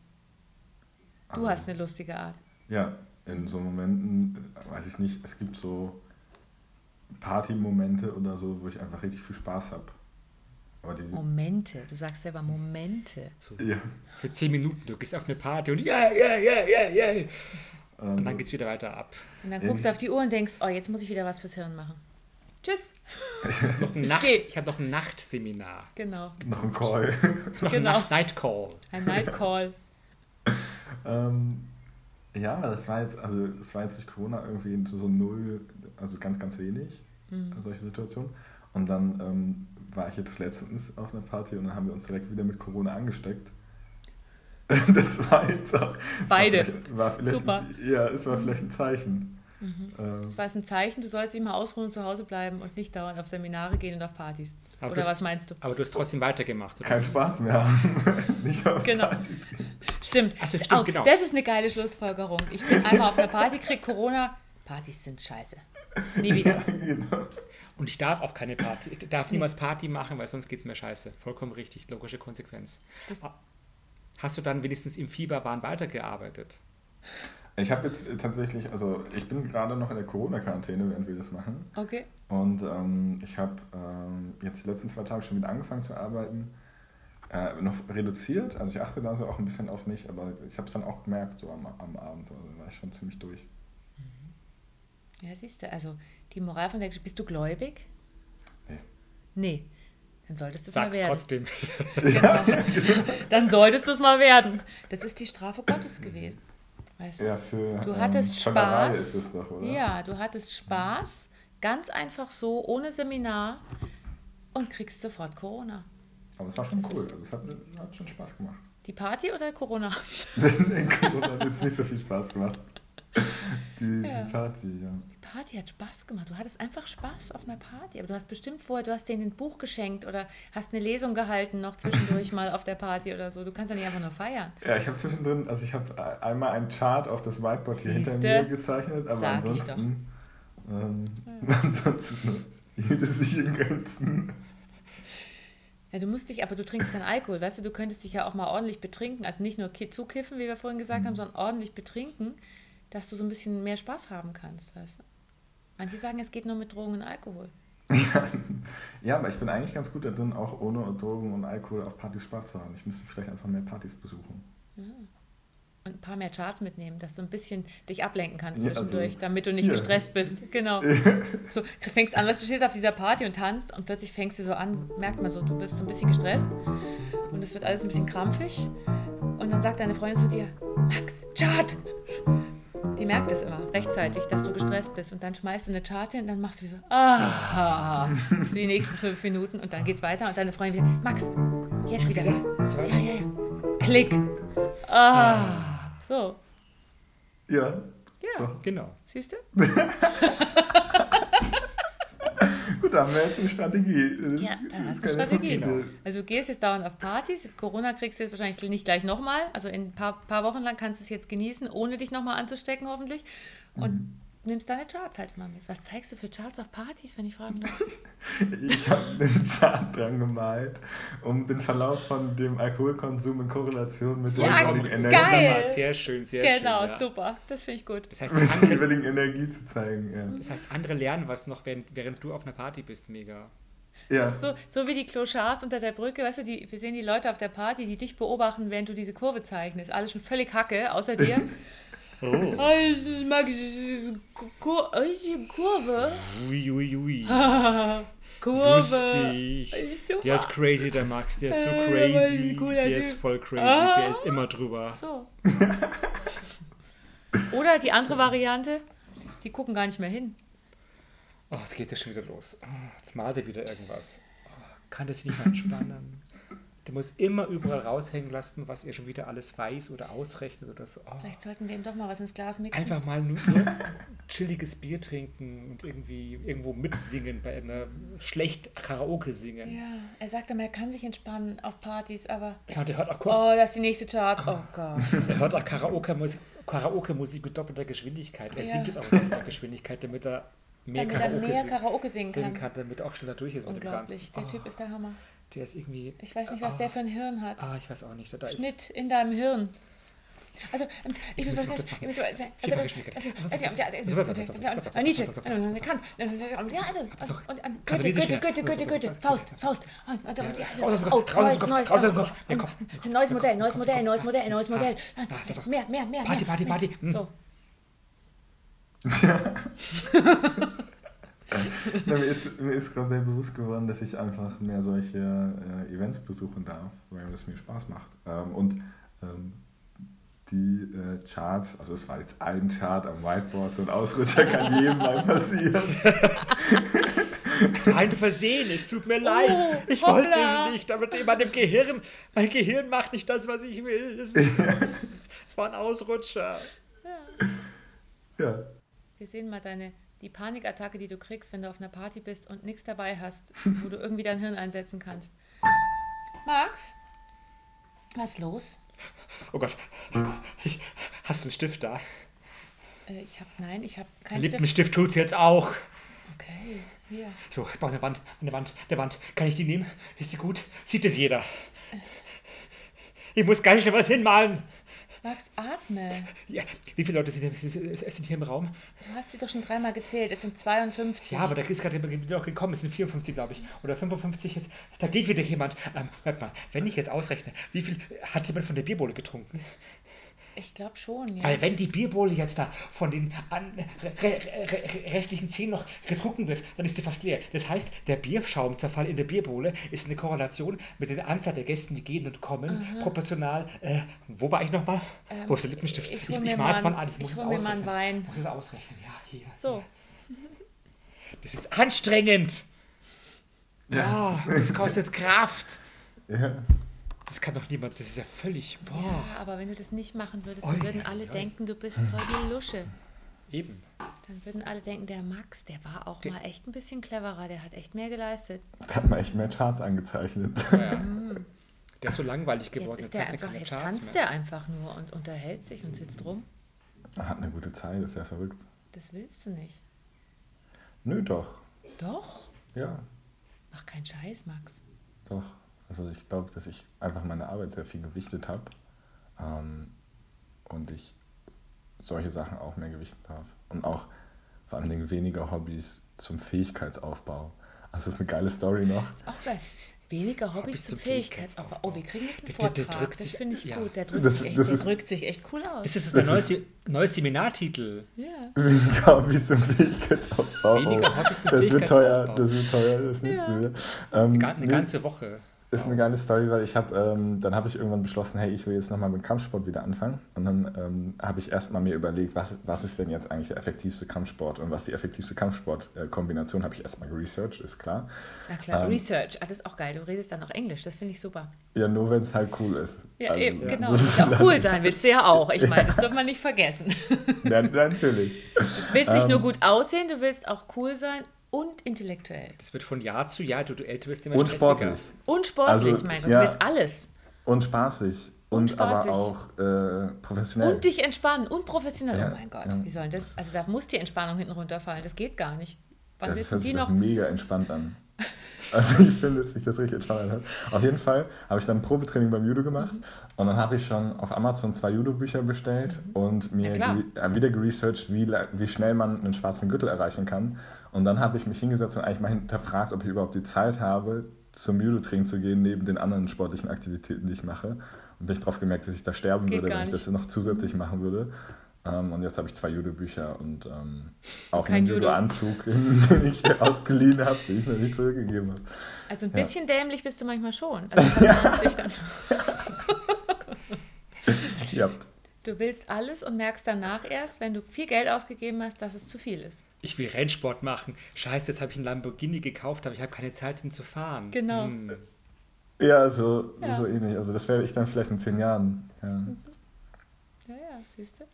Also, du hast eine lustige Art. Ja, in so Momenten, weiß ich nicht, es gibt so Party-Momente oder so, wo ich einfach richtig viel Spaß habe. Momente, du sagst selber Momente. So ja. Für zehn Minuten, du gehst auf eine Party und ja, ja, ja, ja, ja. Und dann geht es wieder weiter ab. Und dann guckst du auf die Uhr und denkst, oh, jetzt muss ich wieder was fürs Hirn machen. Tschüss. noch ein Nacht, ich habe noch ein Nachtseminar. Genau. Noch ein Call. noch genau. ein Night Call. Ein Night Call. ähm, ja, das war jetzt, also es war jetzt durch Corona irgendwie so null, also ganz, ganz wenig, mhm. solche Situationen. Und dann ähm, war ich jetzt letztens auf einer Party und dann haben wir uns direkt wieder mit Corona angesteckt. Das war jetzt auch. Beide. War war Super. Ja, es war vielleicht ein Zeichen. Mhm. Ähm. Das war jetzt ein Zeichen, du sollst dich mal ausruhen und zu Hause bleiben und nicht dauernd auf Seminare gehen und auf Partys. Aber oder was meinst du? Aber du hast trotzdem weitergemacht. Oder? Keinen Spaß mehr nicht auf genau. Partys gehen. Stimmt. Also, stimmt oh, genau. Das ist eine geile Schlussfolgerung. Ich bin einmal auf einer Party, krieg Corona. Partys sind scheiße. Nie wieder. Ja, genau. Und ich darf auch keine Party. Ich darf nee. niemals Party machen, weil sonst geht es mir scheiße. Vollkommen richtig, logische Konsequenz. Das Hast du dann wenigstens im Fieberwahn weitergearbeitet? Ich habe jetzt tatsächlich, also ich bin gerade noch in der Corona-Quarantäne, während wir das machen. Okay. Und ähm, ich habe ähm, jetzt die letzten zwei Tage schon wieder angefangen zu arbeiten. Äh, noch reduziert, also ich achte da so auch ein bisschen auf mich, aber ich habe es dann auch gemerkt, so am, am Abend, also war ich schon ziemlich durch. Mhm. Ja, siehst du, also die Moral von der Geschichte, bist du gläubig? Nee. Nee. Dann solltest du es mal werden. trotzdem. genau. Dann solltest du es mal werden. Das ist die Strafe Gottes gewesen. Weißt du? Ja, für du hattest ähm, Spaß. Ist es doch, oder? Ja, du hattest Spaß, ganz einfach so, ohne Seminar und kriegst sofort Corona. Aber es war schon cool. Also es hat, hat schon Spaß gemacht. Die Party oder Corona? Corona hat jetzt nicht so viel Spaß gemacht. Die, Ja. die Party, ja. Die Party hat Spaß gemacht. Du hattest einfach Spaß auf einer Party. Aber du hast bestimmt vorher, du hast denen ein Buch geschenkt oder hast eine Lesung gehalten noch zwischendurch mal auf der Party oder so. Du kannst ja nicht einfach nur feiern. Ja, ich habe zwischendrin, also ich habe einmal einen Chart auf das Whiteboard hier hinter mir gezeichnet, aber Sag ich ansonsten, ähm, ansonsten hielt es sich in Grenzen. Ja, du musst dich, aber du trinkst keinen Alkohol, weißt du, du könntest dich ja auch mal ordentlich betrinken, also nicht nur ki- zukiffen, wie wir vorhin gesagt haben, sondern ordentlich betrinken, dass du so ein bisschen mehr Spaß haben kannst, weißt du. Manche sagen, es geht nur mit Drogen und Alkohol. Ja, aber ich bin eigentlich ganz gut da drin, auch ohne Drogen und Alkohol auf Partys Spaß zu haben. Ich müsste vielleicht einfach mehr Partys besuchen. Und ein paar mehr Charts mitnehmen, dass du ein bisschen dich ablenken kannst Ja, also zwischendurch, damit du nicht hier. gestresst bist. Genau. So, du fängst an, du, du stehst auf dieser Party und tanzt und plötzlich fängst du so an, merkt man so, du bist so ein bisschen gestresst und es wird alles ein bisschen krampfig. Und dann sagt deine Freundin zu dir, Max, Chart! Die merkt es immer rechtzeitig, dass du gestresst bist. Und dann schmeißt du eine Chart hin und dann machst du wie so, ah, für die nächsten fünf Minuten und dann geht's weiter und deine Freundin wieder, Max, jetzt wieder. So, Ja, ja, ja. Klick. Ah. So. Ja, Ja, Doch. Genau. siehst du? gut, da haben wir jetzt eine Strategie. Das Ja, das hast ist du keine Strategie. Pakete. Also du gehst jetzt dauernd auf Partys, jetzt Corona kriegst du jetzt wahrscheinlich nicht gleich nochmal. Also in ein paar, paar Wochen lang kannst du es jetzt genießen, ohne dich nochmal anzustecken hoffentlich. Und nimmst deine Charts halt mal mit. Was zeigst du für Charts auf Partys, wenn ich fragen darf? Ich habe den Chart dran gemalt, um den Verlauf von dem Alkoholkonsum in Korrelation mit der Ja, jeweiligen Energie, geil. Sehr schön, sehr schön. genau, ja. super. Das finde ich gut. Das heißt, mit der andere, jeweiligen Energie zu zeigen. Ja. das heißt, andere lernen was noch, während, während du auf einer Party bist. Mega. Ja. Das ist so, so wie die Clochards unter der Brücke, weißt du, die, wir sehen die Leute auf der Party, die dich beobachten, während du diese Kurve zeichnest. Alles schon völlig Hacke, außer dir. Oh. Ah, ich mag diese Kur diese Kurve. Ui, ui, ui. Kurve. Lustig. Der ist crazy, der Max. Der ist so Äh, crazy. Der ist voll crazy. Ah. Der ist immer drüber. So. Oder die andere Variante, die gucken gar nicht mehr hin. Oh, es geht ja schon wieder los. Oh, jetzt malt er wieder irgendwas. Oh, kann das nicht mal entspannen? Der muss immer überall raushängen lassen, was er schon wieder alles weiß oder ausrechnet oder so. Oh. Vielleicht sollten wir ihm doch mal was ins Glas mixen. Einfach mal nur, nur chilliges Bier trinken und irgendwie irgendwo mitsingen, bei einer schlecht Karaoke singen. Ja, Ja, er sagt immer, er kann sich entspannen auf Partys, aber. und er hört auch, Oh, das ist die nächste Chart. Oh Gott. er hört auch Karaoke-Musik Karaoke -Musik mit doppelter Geschwindigkeit. Er Ja. singt es auch mit doppelter Geschwindigkeit, damit er mehr Damit er Karaoke, mehr sing- Karaoke singen singen kann. kann, damit er auch schneller durch Das ist ist mit dem Ganzen. unglaublich. Der Oh, Typ ist der Hammer. Der ist irgendwie. Ich weiß nicht, was der für ein Hirn hat. Ah, ich weiß auch nicht. Da ist, Schnitt in deinem Hirn. Also, ähm, ich muss mal noch ganz. das Ich muss mal. Also, Vierfach Geschwindigkeit. äh, Nietzsche. Also. Kante Goethe. Goethe, Goethe, Goethe, Goethe. Faust, Faust. Also, neues, neues, Modell, neues Modell, neues Modell, neues Modell. Mehr, mehr, mehr. Party, Party. Party. Hm. So. Na, mir ist, mir ist gerade sehr bewusst geworden, dass ich einfach mehr solche äh, Events besuchen darf, weil es mir Spaß macht. Ähm, und ähm, die äh, Charts, also es war jetzt ein Chart am Whiteboard, so ein Ausrutscher kann jedem mal passieren. Es war ein Versehen, es tut mir leid. Ich wollte es nicht, aber in meinem Gehirn, mein Gehirn macht nicht das, was ich will. Es, ist, es, ist, es war ein Ausrutscher. Ja. Wir sehen mal deine, die Panikattacke, die du kriegst, wenn du auf einer Party bist und nichts dabei hast, wo du irgendwie dein Hirn einsetzen kannst. Max? Was ist los? Oh Gott, ich, hast du einen Stift da? Äh, ich habe, nein, ich habe keinen Stift. Lippenstift tut's jetzt auch. Okay, hier. So, ich brauche eine Wand, eine Wand, eine Wand. Kann ich die nehmen? Ist die gut? Sieht es jeder? Ich muss ganz schnell was hinmalen. Max, atme. Ja, wie viele Leute sind, sind hier im Raum? Du hast sie doch schon dreimal gezählt. Es sind 52. Ja, aber da ist gerade wieder noch gekommen. Es sind 54, glaube ich. Oder 55 jetzt. Da geht wieder jemand. Ähm, warte mal, wenn ich jetzt ausrechne, wie viel hat jemand von der Bierbohle getrunken? Ich glaube schon, ja. Weil wenn die Bierbohle jetzt da von den an, re, re, re, restlichen 10 noch getrunken wird, dann ist die fast leer. Das heißt, der Bierschaumzerfall in der Bierbohle ist eine Korrelation mit der Anzahl der Gästen, die gehen und kommen, proportional. Äh, wo war ich nochmal? wo ist der Lippenstift? ich ich, ich, mir maß mal an, ich muss ich es ausrechnen. Wein. Ich muss es ausrechnen, ja, hier. So, Das ist anstrengend. Ja. Oh, das kostet Kraft. Ja. Das kann doch niemand, das ist ja völlig, boah. Ja, aber wenn du das nicht machen würdest, dann würden alle ui. denken, du bist voll die Lusche. Eben. Dann würden alle denken, der Max, der war auch Der- mal echt ein bisschen cleverer, der hat echt mehr geleistet. Da hat man echt mehr Charts angezeichnet. Ja. Der ist so langweilig geworden. Jetzt ist der hat er einfach, jetzt Charts tanzt mehr. der einfach nur und unterhält sich und sitzt rum. Er hat eine gute Zeit, ist ja verrückt. Das willst du nicht. Nö, doch. Doch? Ja, Mach keinen Scheiß, Max. doch. Also ich glaube, dass ich einfach meine Arbeit sehr viel gewichtet habe ähm, und ich solche Sachen auch mehr gewichten darf. Und auch vor allen Dingen weniger Hobbys zum Fähigkeitsaufbau. Also das ist eine geile Story noch. Das ist auch geil. Weniger Hobbys Hobbys zum Fähigkeitsaufbau. Oh, wir kriegen jetzt einen Der- der Vortrag. drückt das finde ich ja. gut. Der drückt, Das- sich echt, das der ist- drückt sich echt cool aus. Ist das der Das neue, ist- neue Seminartitel? ja. Weniger Hobbys zum Fähigkeitsaufbau. Weniger Hobbys zum das wird teuer, Fähigkeitsaufbau. das wird teuer, das Ja. Ähm, ga- eine nee, ganze Woche. Ist eine geile Story, weil ich habe, ähm, dann habe ich irgendwann beschlossen, hey, ich will jetzt nochmal mit Kampfsport wieder anfangen. Und dann ähm, habe ich erstmal mir überlegt, was, was ist denn jetzt eigentlich der effektivste Kampfsport und was die effektivste Kampfsport-Kombination habe ich erstmal geresearched, ist klar. Na klar, Ähm, Research. Ah, das ist auch geil. Du redest dann auch Englisch. Das finde ich super. Ja, nur wenn es halt cool ist. Ja, Also, eben, genau. Du ist willst auch cool sein, willst du ja auch. Ich meine, das darf man nicht vergessen. Ja, natürlich. Du willst nicht Ähm, nur gut aussehen, du willst auch cool sein und intellektuell. Das wird von Jahr zu Jahr, du, du älter wirst immer Und stressiger. sportlich. Und sportlich, Also, mein Gott. ja. Du willst alles. Und spaßig. Und, Und spaßig. aber auch äh, professionell. Und dich entspannen und professionell. Ja, oh mein Gott, ja. wie soll denn das? Also da muss die Entspannung hinten runterfallen. Das geht gar nicht. Wann Ja, das wissen hört die sich noch? mega entspannt an. Also ich finde, dass sich das richtig entspannt anhört. Auf jeden Fall habe ich dann ein Probetraining beim Judo gemacht Mhm. und dann habe ich schon auf Amazon zwei Judo-Bücher bestellt und mir Ja, ge- wieder geresearched, wie, wie schnell man einen schwarzen Gürtel erreichen kann. Und dann habe ich mich hingesetzt und eigentlich mal hinterfragt, ob ich überhaupt die Zeit habe, zum Judo-Training zu gehen, neben den anderen sportlichen Aktivitäten, die ich mache. Und bin ich darauf gemerkt, dass ich da sterben Geht würde, wenn ich nicht. das noch zusätzlich machen würde. Ähm, und jetzt habe ich zwei Judo-Bücher und ähm, auch Kein einen Judo. Judo-Anzug, den ich ausgeliehen habe, den ich noch nicht zurückgegeben habe. Also ein Ja. bisschen dämlich bist du manchmal schon. Also dich dann, Ja, du willst alles und merkst danach erst, wenn du viel Geld ausgegeben hast, dass es zu viel ist. Ich will Rennsport machen. Scheiße, jetzt habe ich einen Lamborghini gekauft, aber ich habe keine Zeit, ihn zu fahren. Genau. Hm. ja so, Ja. so ähnlich. Also das wäre ich dann vielleicht in zehn Jahren. Ja. Ja, ja, siehst du?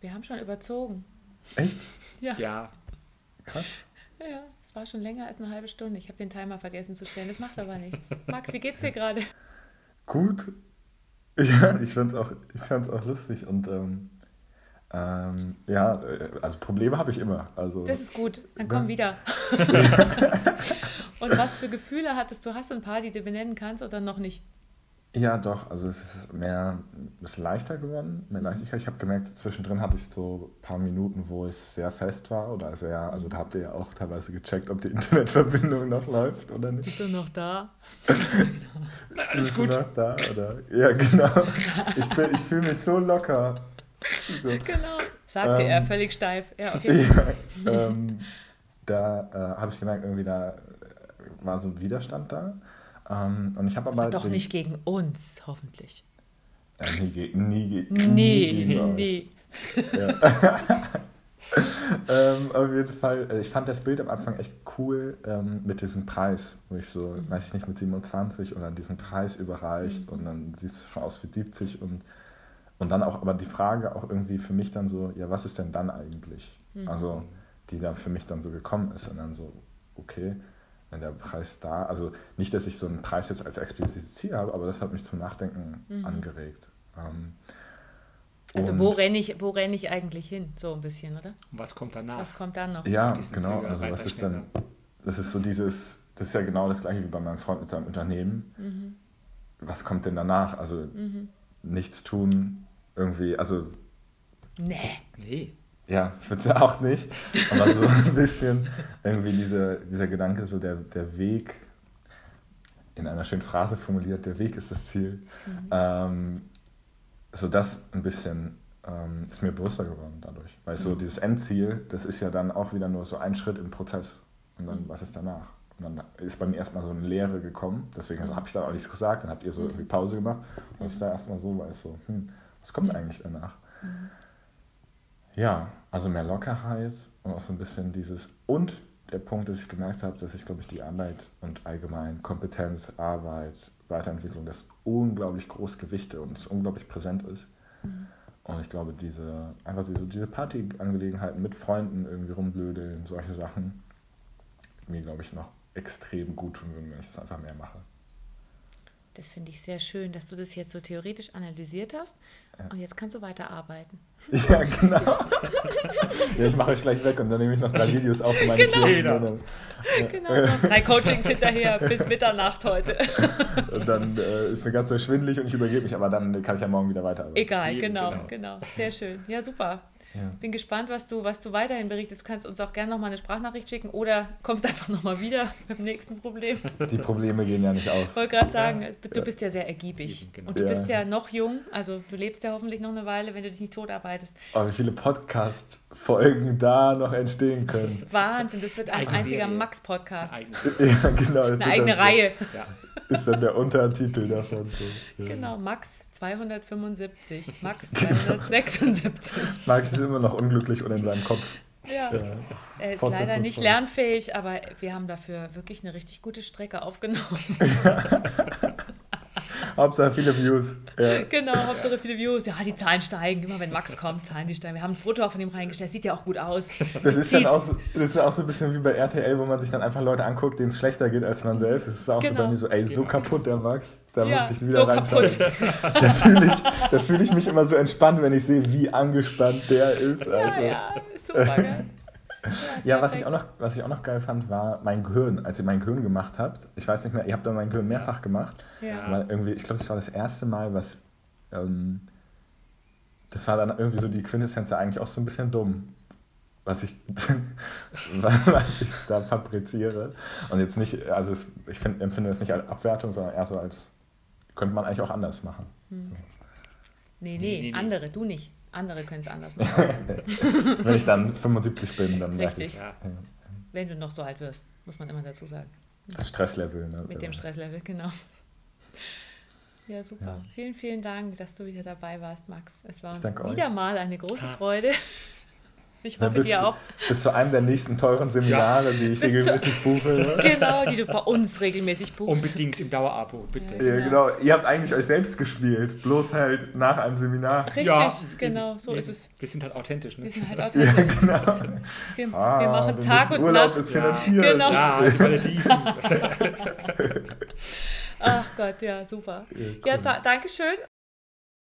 Wir haben schon überzogen. Echt? Ja. Ja, Krass. Ja, ja, es war schon länger als eine halbe Stunde. Ich habe den Timer vergessen zu stellen. Das macht aber nichts. Max, wie geht's dir gerade? Gut. Ja, ich fand's auch, ich fand's auch lustig und ähm, ähm, ja, äh, also Probleme habe ich immer. Also Das ist gut. Dann komm Ja. wieder. Und was für Gefühle hattest du? Hast du ein paar, die du benennen kannst oder noch nicht? Ja, doch. Also es ist mehr, es ist leichter geworden, mehr Leichtigkeit. Ich habe gemerkt, zwischendrin hatte ich so ein paar Minuten, wo ich sehr fest war oder sehr, also da habt ihr ja auch teilweise gecheckt, ob die Internetverbindung noch läuft oder nicht. Bist du noch da? alles Bist du gut. noch da oder? Ja, genau. Ich, bin- ich fühle mich so locker. So. Genau. Sagte er, Ähm, völlig steif. Ja, okay. Ja, ähm, da äh, habe ich gemerkt, irgendwie da war so ein Widerstand da. Ähm, und ich habe aber Aber doch den- nicht gegen uns, hoffentlich. Ja, nie, ge nie, ge Nee, gegen euch. nee. ähm, auf jeden Fall, äh, ich fand das Bild am Anfang echt cool ähm, mit diesem Preis, wo ich so, Mhm. weiß ich nicht, mit 27 und dann diesen Preis überreicht und dann siehst du schon aus wie 70 und, und dann auch, aber die Frage auch irgendwie für mich dann so, ja, was ist denn dann eigentlich? Mhm. Also, die da für mich dann so gekommen ist und dann so, okay, wenn der Preis da, also nicht, dass ich so einen Preis jetzt als explizites Ziel habe, aber das hat mich zum Nachdenken angeregt. Ähm, Mhm. Also wo renne ich, wo renn ich eigentlich hin? So ein bisschen, oder? Und was kommt danach? Was kommt dann noch? Ja, genau. Also was ist dann, das ist so dieses, das ist ja genau das gleiche wie bei meinem Freund mit seinem Unternehmen. Mhm. Was kommt denn danach? Also nichts tun, irgendwie, also Nee. Nee. Ja, das wird ja auch nicht. Aber so ein bisschen irgendwie dieser, dieser Gedanke, so der, der Weg, in einer schönen Phrase formuliert, der Weg ist das Ziel. Ähm, so das ein bisschen ähm, ist mir bewusster geworden dadurch. Weil so dieses Endziel, das ist ja dann auch wieder nur so ein Schritt im Prozess. Und dann, was ist danach? Und dann ist bei mir erstmal so eine Leere gekommen. Deswegen also, habe ich dann auch nichts gesagt. Dann habt ihr so irgendwie Pause gemacht. Und ich da erstmal so weiß, so, hm, was kommt eigentlich danach? Ja, also mehr Lockerheit und auch so ein bisschen dieses. Und der Punkt, dass ich gemerkt habe, dass ich, glaube ich, die Arbeit und allgemein Kompetenz, Arbeit, Weiterentwicklung, das unglaublich groß gewichte und es unglaublich präsent ist. Mhm. Und ich glaube, diese, einfach so diese Partyangelegenheiten mit Freunden irgendwie rumblödeln, solche Sachen, mir, glaube ich, noch extrem gut tun würden, wenn ich das einfach mehr mache. Das finde ich sehr schön, dass du das jetzt so theoretisch analysiert hast. Ja. Und jetzt kannst du weiterarbeiten. Ja, genau. ja, ich mache euch gleich weg und dann nehme ich noch drei Videos auf für meine genau. Klienten. Ja. Genau, drei Coachings hinterher bis Mitternacht heute. und dann äh, ist mir ganz so schwindelig und ich übergebe mich, aber dann kann ich ja morgen wieder weiterarbeiten. Egal, genau, genau, genau. Sehr schön. Ja, super. Ja. Bin gespannt, was du, was du weiterhin berichtest. Kannst uns auch gerne nochmal eine Sprachnachricht schicken oder kommst einfach nochmal wieder mit dem nächsten Problem. Die Probleme gehen ja nicht aus. Ich wollte gerade sagen, ja. du bist ja sehr ergiebig. Genau. Und du ja. bist ja noch jung, also du lebst ja hoffentlich noch eine Weile, wenn du dich nicht totarbeitest. Aber wie viele Podcast-Folgen da noch entstehen können. Wahnsinn, das wird ein einziger Max-Podcast. Ja, genau. Eine eigene Reihe. Ja ist dann der Untertitel davon. So. Ja. Genau, Max 275, Max 276. Max ist immer noch unglücklich und in seinem Kopf. Ja. ja. Er ist leider nicht lernfähig, aber wir haben dafür wirklich eine richtig gute Strecke aufgenommen. Hauptsache viele Views. Ja. Genau, Hauptsache viele Views. Ja, die Zahlen steigen. Immer wenn Max kommt, Zahlen die steigen. Wir haben ein Foto auch von ihm reingestellt. Sieht ja auch gut aus. Das ist, dann auch so, das ist auch so ein bisschen wie bei RTL, wo man sich dann einfach Leute anguckt, denen es schlechter geht als man selbst. Das ist auch genau. so bei mir so, ey, so kaputt der Max. Da ja, muss ich wieder so reinschauen. Da fühle ich, fühl ich mich immer so entspannt, wenn ich sehe, wie angespannt der ist. Also. Ja, ja, super, gell? Ja, was ich, auch noch, was ich auch noch geil fand, war mein Gehirn. Als ihr mein Gehirn gemacht habt, ich weiß nicht mehr, ihr habt da mein Gehirn mehrfach gemacht. Ja. Weil irgendwie, ich glaube, das war das erste Mal, was. Ähm, das war dann irgendwie so die Quintessenz eigentlich auch so ein bisschen dumm, was ich, was ich da fabriziere. Und jetzt nicht, also es, ich find, empfinde das nicht als Abwertung, sondern eher so als, könnte man eigentlich auch anders machen. Hm. Nee, nee, nee, nee, andere, du nicht. Andere können es anders machen. Wenn ich dann 75 bin, dann merke ich ja. Wenn du noch so alt wirst, muss man immer dazu sagen. Das Stresslevel. Ne? Mit dem Stresslevel, genau. Ja, super. Ja. Vielen, vielen Dank, dass du wieder dabei warst, Max. Es war uns wieder euch. mal eine große Freude. Ich hoffe, bis, dir auch. Bis zu einem der nächsten teuren Seminare, ja. die ich bis regelmäßig zu, buche. Genau, die du bei uns regelmäßig buchst. Unbedingt im Dauerabo, bitte. Ja, genau. genau. Ihr habt eigentlich euch selbst gespielt, bloß halt nach einem Seminar. Richtig, ja, genau, so ist es. Wir sind halt authentisch. Ne? Wir sind halt authentisch. Ja, genau. Wir, ah, wir machen Tag und Urlaub Nacht. ist finanziert. Genau. Ja, die Ach Gott, ja, super. Ja, cool. ja da, danke schön